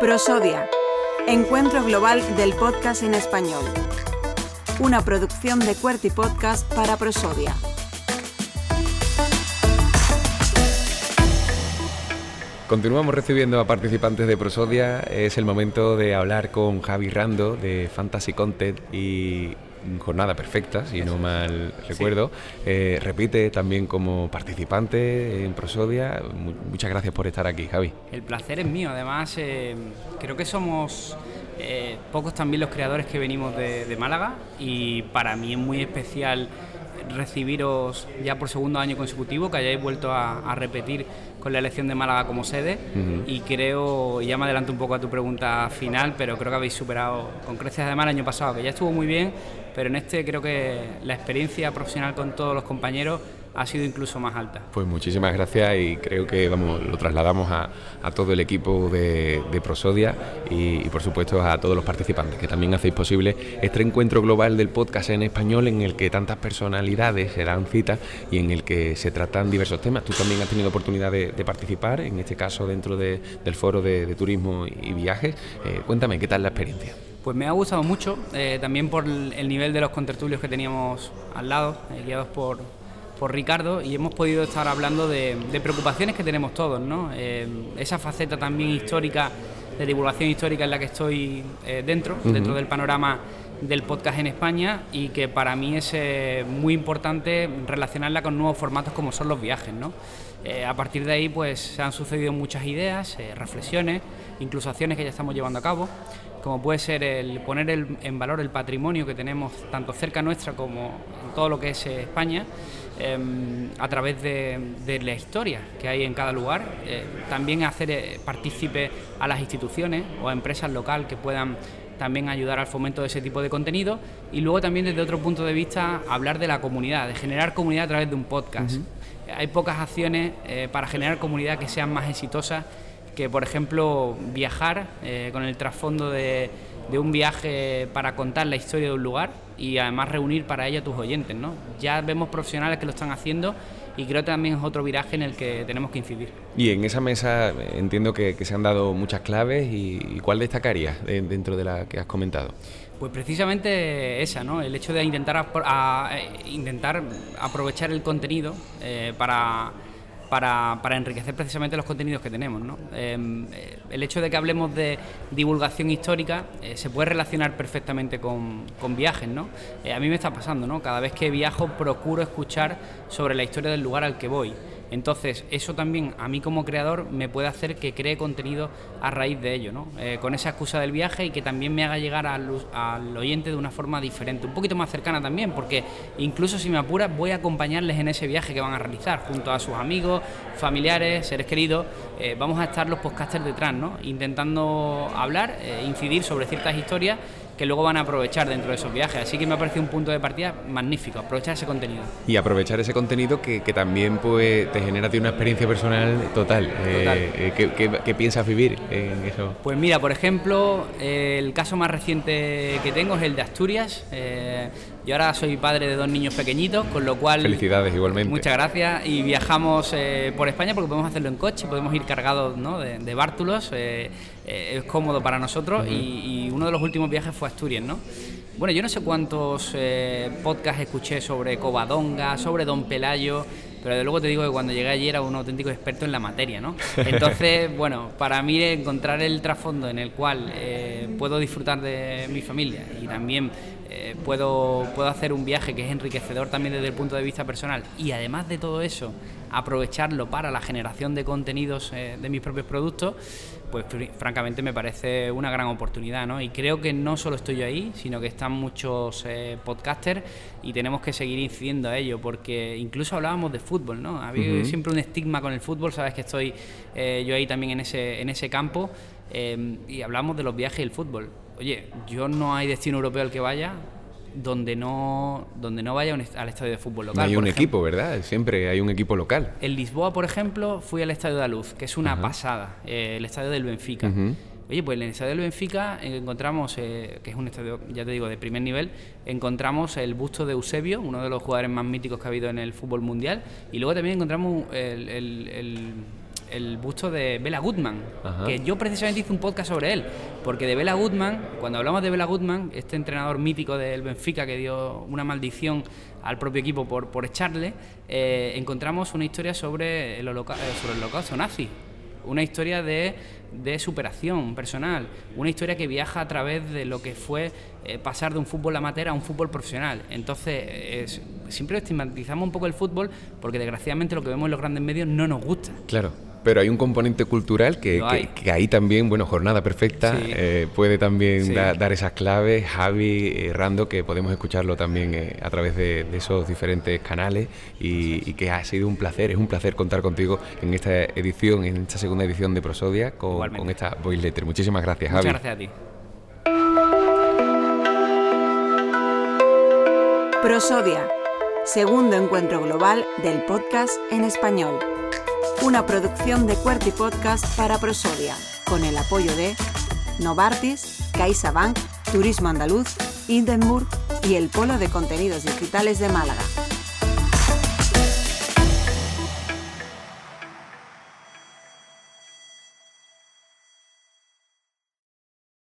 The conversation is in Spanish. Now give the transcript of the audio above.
Prosodia, Encuentro Global del Podcast en Español. Una producción de Cuerty Podcast para Prosodia. Continuamos recibiendo a participantes de Prosodia. Es el momento de hablar con Javi Rando de Fantasy Content y jornada perfecta, si no mal recuerdo. Eh, repite también como participante en Prosodia. muchas gracias por estar aquí, Javi. El placer es mío. Además, eh, creo que somos eh, pocos también los creadores que venimos de, Málaga y para mí es muy especial recibiros ya por segundo año consecutivo, que hayáis vuelto a, repetir con la elección de Málaga como sede. Y creo, ya me adelanto un poco a tu pregunta final, pero creo que habéis superado con creces además el año pasado, que ya estuvo muy bien, pero en este creo que la experiencia profesional con todos los compañeros ha sido incluso más alta. Pues muchísimas gracias y creo que vamos lo trasladamos a, todo el equipo de, Prosodia y, por supuesto a todos los participantes que también hacéis posible este encuentro global del podcast en español en el que tantas personalidades se dan cita y en el que se tratan diversos temas. Tú también has tenido oportunidad de, participar, en este caso dentro del foro de, turismo y viajes. Eh, cuéntame, ¿qué tal la experiencia? Pues me ha gustado mucho, eh, también por el nivel de los contertulios que teníamos al lado, eh, guiados por, por Ricardo y hemos podido estar hablando de, preocupaciones que tenemos todos, ¿no? Eh, esa faceta también histórica, de divulgación histórica en la que estoy eh, dentro, dentro del panorama del podcast en España y que para mí es eh, muy importante relacionarla con nuevos formatos como son los viajes, ¿no? a partir de ahí pues se han sucedido muchas ideas, reflexiones, incluso acciones que ya estamos llevando a cabo como puede ser el poner en valor el patrimonio que tenemos tanto cerca nuestra como en todo lo que es España Em, a través de, la historia que hay en cada lugar. Eh, también hacer eh, partícipe a las instituciones o a empresas locales que puedan también ayudar al fomento de ese tipo de contenido y luego también desde otro punto de vista hablar de la comunidad, de generar comunidad a través de un podcast. Hay pocas acciones eh, para generar comunidad que sean más exitosas que, por ejemplo, viajar con el trasfondo de de un viaje para contar la historia de un lugar y además reunir para ello a tus oyentes. ¿no? Ya vemos profesionales que lo están haciendo y creo que también es otro viraje en el que tenemos que incidir. Y en esa mesa entiendo que, se han dado muchas claves y, ¿cuál destacarías dentro de la que has comentado? Pues precisamente esa, ¿no? El hecho de intentar, intentar aprovechar el contenido eh, para para, enriquecer precisamente los contenidos que tenemos. Em, eh, el hecho de que hablemos de divulgación histórica eh, se puede relacionar perfectamente con, viajes. ¿no? Eh, a mí me está pasando, ¿no? cada vez que viajo procuro escuchar sobre la historia del lugar al que voy. Entonces, eso también a mí como creador me puede hacer que cree contenido a raíz de ello, ¿no? Eh, con esa excusa del viaje y que también me haga llegar al, oyente de una forma diferente, un poquito más cercana también, porque incluso si me apura voy a acompañarles en ese viaje que van a realizar, junto a sus amigos, familiares, seres queridos, eh, vamos a estar los podcasters detrás, ¿no? Intentando hablar, eh, incidir sobre ciertas historias que luego van a aprovechar dentro de esos viajes. Así que me ha parecido un punto de partida magnífico, aprovechar ese contenido. Y aprovechar ese contenido que, también pues, te genera una experiencia personal total. Eh, eh, ¿qué, piensas vivir en eso? Pues mira, por ejemplo, el caso más reciente que tengo es el de Asturias. Eh, yo ahora soy padre de dos niños pequeñitos, con lo cual... Felicidades igualmente. Muchas gracias. Y viajamos por España porque podemos hacerlo en coche, podemos ir cargados de, bártulos. Eh, es cómodo para nosotros y, uno de los últimos viajes fue Asturias, ¿no? Bueno, yo no sé cuántos eh, podcasts escuché sobre Covadonga, sobre Don Pelayo, pero de luego te digo que cuando llegué allí era un auténtico experto en la materia, ¿no? Entonces, bueno, para mí encontrar el trasfondo en el cual eh, puedo disfrutar de mi familia y también puedo, puedo hacer un viaje que es enriquecedor también desde el punto de vista personal y además de todo eso, aprovecharlo para la generación de contenidos de mis propios productos, pues francamente me parece una gran oportunidad, ¿no? Y creo que no solo estoy yo ahí, sino que están muchos eh, podcasters y tenemos que seguir incidiendo a ello, porque incluso hablábamos de fútbol, ¿no? Ha habido siempre un estigma con el fútbol, sabes que estoy eh, yo ahí también en ese, en ese campo, eh, y hablamos de los viajes y el fútbol. Oye, yo no hay destino europeo al que vaya, donde no, donde no vaya al estadio de fútbol local. hay un equipo, ¿verdad? Siempre hay un equipo local. En Lisboa, por ejemplo, fui al Estadio de Luz, que es una pasada, eh, el estadio del Benfica. Oye, pues en el estadio del Benfica encontramos, eh, que es un estadio, ya te digo, de primer nivel, encontramos el busto de Eusebio, uno de los jugadores más míticos que ha habido en el fútbol mundial, y luego también encontramos el, busto de Bela Goodman, que yo precisamente hice un podcast sobre él, porque de Bela Goodman, cuando hablamos de Bela Goodman, este entrenador mítico del Benfica que dio una maldición al propio equipo por, por echarle, eh, encontramos una historia sobre el, holoca eh, sobre el holocausto nazi una historia de, superación personal, una historia que viaja a través de lo que fue eh, pasar de un fútbol amateur a un fútbol profesional. Entonces, siempre estigmatizamos un poco el fútbol porque desgraciadamente lo que vemos en los grandes medios no nos gusta. Claro pero hay un componente cultural que, que, ahí también, bueno, Jornada Perfecta eh, puede también dar esas claves, Javi, eh, Rando, que podemos escucharlo también eh, a través de, esos diferentes canales y, que ha sido un placer, es un placer contar contigo en esta edición, en esta segunda edición de Prosodia con, con esta voice letter. Muchísimas gracias, Javi. Muchas gracias a ti. Prosodia, segundo encuentro global del podcast en español una producción de Cuerti Podcast para Prosodia, con el apoyo de Novartis, CaixaBank, Turismo Andaluz, Hindenburg y el Polo de Contenidos Digitales de Málaga.